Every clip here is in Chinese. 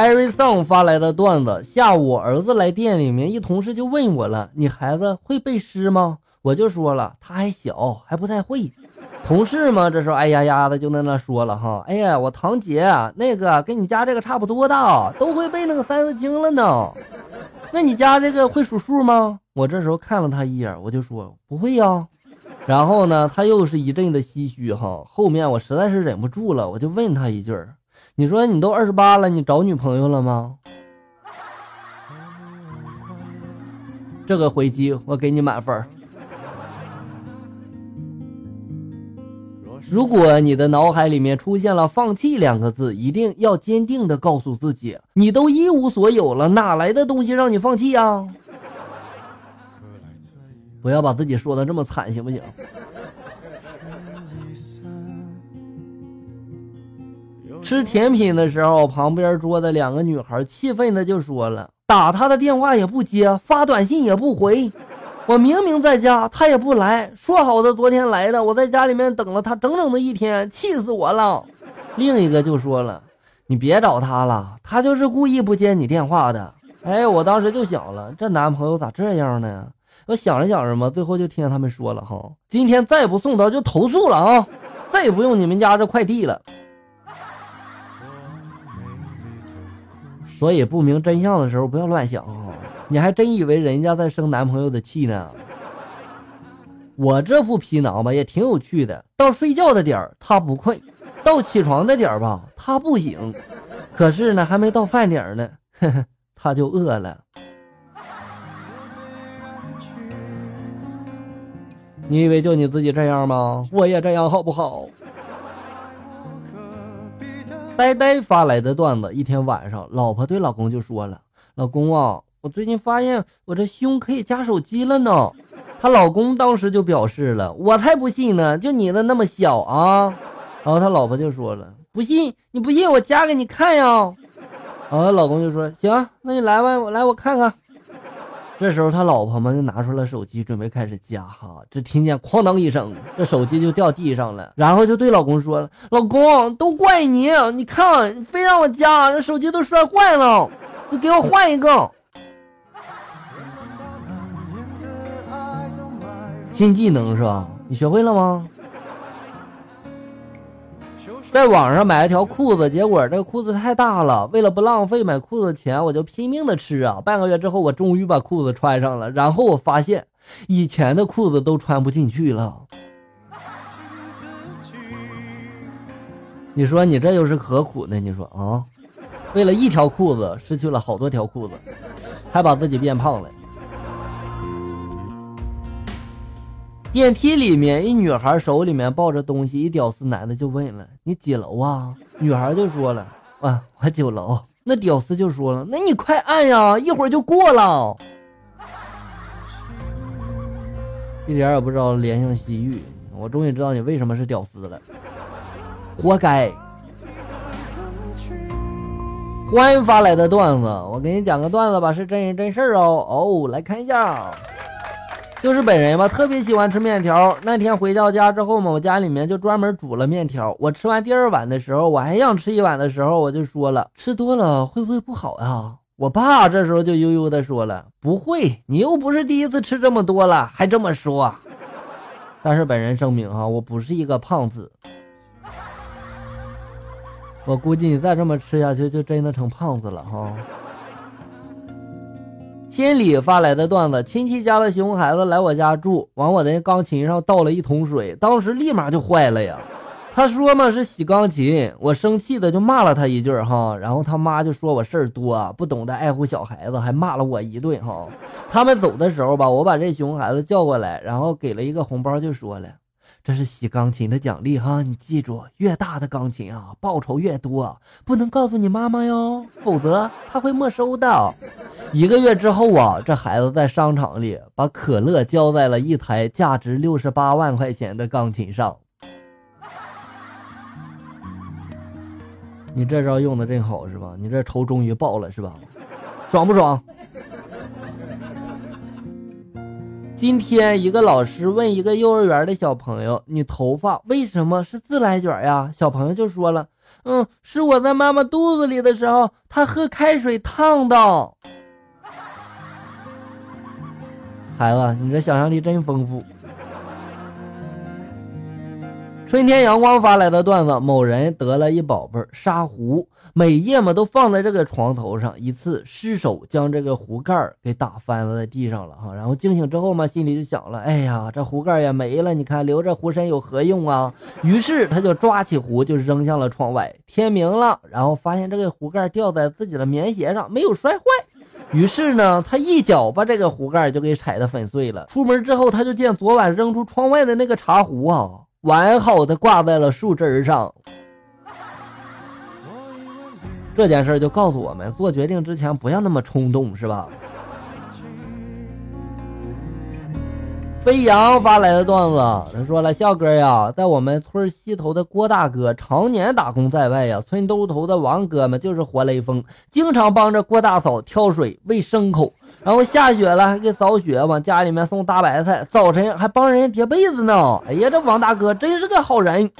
Every Song 发来的段子：下午儿子来店里面，一同事就问我了：“你孩子会背诗吗？”我就说了：“他还小，还不太会。”同事嘛，这时候哎呀呀的就在那说了：“哈，哎呀，我堂姐那个跟你家这个差不多大，都会背那个三字经了呢。那你家这个会数数吗？”我这时候看了他一眼，我就说：“不会呀。”然后呢，他又是一阵的唏嘘。哈，后面我实在是忍不住了，我就问他一句。你说你都二十八了，你找女朋友了吗？这个回击我给你满分。如果你的脑海里面出现了“放弃”两个字，一定要坚定的告诉自己，你都一无所有了，哪来的东西让你放弃啊？不要把自己说的这么惨，行不行？吃甜品的时候，旁边桌的两个女孩气愤的就说了：“打他的电话也不接，发短信也不回，我明明在家，他也不来。说好的昨天来的，我在家里面等了他整整的一天，气死我了。”另一个就说了：“你别找他了，他就是故意不接你电话的。”哎，我当时就想了，这男朋友咋这样呢？我想着想着嘛，最后就听见他们说了：“哈，今天再不送到就投诉了啊，再也不用你们家这快递了。”所以不明真相的时候不要乱想啊！你还真以为人家在生男朋友的气呢？我这副皮囊吧也挺有趣的，到睡觉的点儿他不困，到起床的点儿吧他不醒，可是呢还没到饭点儿呢，呵 呵他就饿了。你以为就你自己这样吗？我也这样好不好？呆呆发来的段子：一天晚上，老婆对老公就说了：“老公啊，我最近发现我这胸可以夹手机了呢。”她老公当时就表示了：“我才不信呢，就你的那么小啊！”然后他老婆就说了：“不信，你不信我夹给你看呀。”然后老公就说：“行，那你来吧，我来我看看。”这时候他老婆们就拿出了手机，准备开始加哈，只听见哐当一声，这手机就掉地上了。然后就对老公说了：“老公，都怪你，你看你，非让我加，这手机都摔坏了，你给我换一个。”新技能是吧？你学会了吗？在网上买了条裤子，结果这个裤子太大了。为了不浪费买裤子钱，我就拼命的吃啊。半个月之后，我终于把裤子穿上了。然后我发现，以前的裤子都穿不进去了。你说你这又是何苦呢？你说啊，为了一条裤子失去了好多条裤子，还把自己变胖了。电梯里面，一女孩手里面抱着东西，一屌丝男的就问了：“你几楼啊？”女孩就说了：“啊，我九楼。”那屌丝就说了：“那你快按呀，一会儿就过了。”一点也不知道怜香惜玉，我终于知道你为什么是屌丝了，活该。欢迎发来的段子，我给你讲个段子吧，是真人真事儿哦。哦，来看一下。就是本人吧，特别喜欢吃面条。那天回到家之后嘛，我家里面就专门煮了面条。我吃完第二碗的时候，我还想吃一碗的时候，我就说了，吃多了会不会不好呀？我爸这时候就悠悠的说了，不会，你又不是第一次吃这么多了，还这么说。但是本人声明哈，我不是一个胖子。我估计你再这么吃下去，就真的成胖子了哈。千里发来的段子：亲戚家的熊孩子来我家住，往我的钢琴上倒了一桶水，当时立马就坏了呀。他说嘛是洗钢琴，我生气的就骂了他一句哈，然后他妈就说我事儿多，不懂得爱护小孩子，还骂了我一顿哈。他们走的时候吧，我把这熊孩子叫过来，然后给了一个红包，就说了。这是洗钢琴的奖励哈，你记住，越大的钢琴啊，报酬越多，不能告诉你妈妈哟，否则他会没收的。一个月之后啊，这孩子在商场里把可乐浇在了一台价值六十八万块钱的钢琴上。你这招用的真好是吧？你这仇终于报了是吧？爽不爽？今天，一个老师问一个幼儿园的小朋友：“你头发为什么是自来卷呀？”小朋友就说了：“嗯，是我在妈妈肚子里的时候，她喝开水烫的。孩子，你这想象力真丰富。春天阳光发来的段子：某人得了一宝贝沙壶，每夜嘛都放在这个床头上，一次失手将这个壶盖给打翻了在地上了哈。然后惊醒之后嘛，心里就想了：哎呀，这壶盖也没了，你看留着壶身有何用啊？于是他就抓起壶就扔向了窗外。天明了，然后发现这个壶盖掉在自己的棉鞋上，没有摔坏。于是呢，他一脚把这个壶盖就给踩得粉碎了。出门之后，他就见昨晚扔出窗外的那个茶壶啊，完好的挂在了树枝上。这件事就告诉我们，做决定之前不要那么冲动，是吧？飞扬发来的段子，他说了：“笑哥呀，在我们村西头的郭大哥常年打工在外呀，村东头的王哥们就是活雷锋，经常帮着郭大嫂挑水喂牲口，然后下雪了还给扫雪，往家里面送大白菜，早晨还帮人叠被子呢。哎呀，这王大哥真是个好人。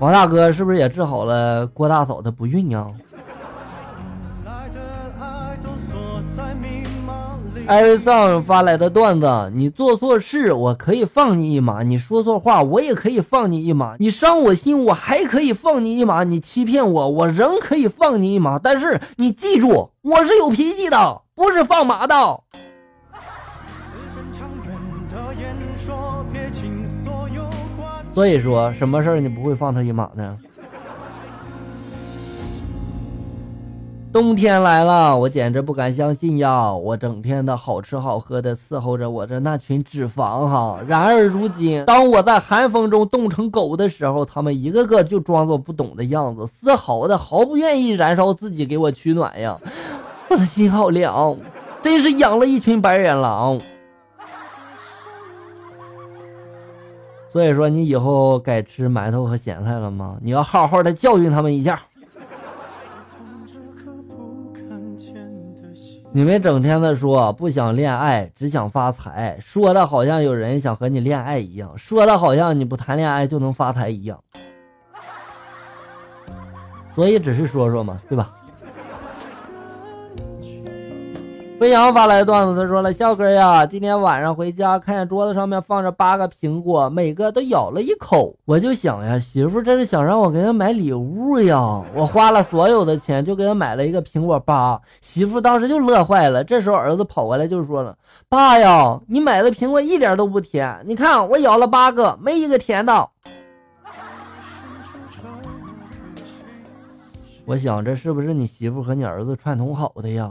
王大哥是不是也治好了郭大嫂的不孕呀？”艾瑞桑发来的段子：你做错事，我可以放你一马；你说错话，我也可以放你一马；你伤我心，我还可以放你一马；你欺骗我，我仍可以放你一马。但是你记住，我是有脾气的，不是放马的。所以说，什么事儿你不会放他一马呢？冬天来了，我简直不敢相信呀！我整天的好吃好喝的伺候着我这那群脂肪哈。然而如今，当我在寒风中冻成狗的时候，他们一个个就装作不懂的样子，丝毫的毫不愿意燃烧自己给我取暖呀！我的心好凉，真是养了一群白眼狼。所以说，你以后改吃馒头和咸菜了吗？你要好好的教训他们一下。你们整天的说不想恋爱，只想发财，说的好像有人想和你恋爱一样，说的好像你不谈恋爱就能发财一样。所以只是说说嘛，对吧？飞扬发来段子，他说了：“笑哥呀，今天晚上回家，看见桌子上面放着八个苹果，每个都咬了一口。我就想呀，媳妇这是想让我给她买礼物呀。我花了所有的钱，就给她买了一个苹果八。媳妇当时就乐坏了。这时候儿子跑过来就说了：‘爸呀，你买的苹果一点都不甜，你看我咬了八个，没一个甜的。’我想这是不是你媳妇和你儿子串通好的呀？”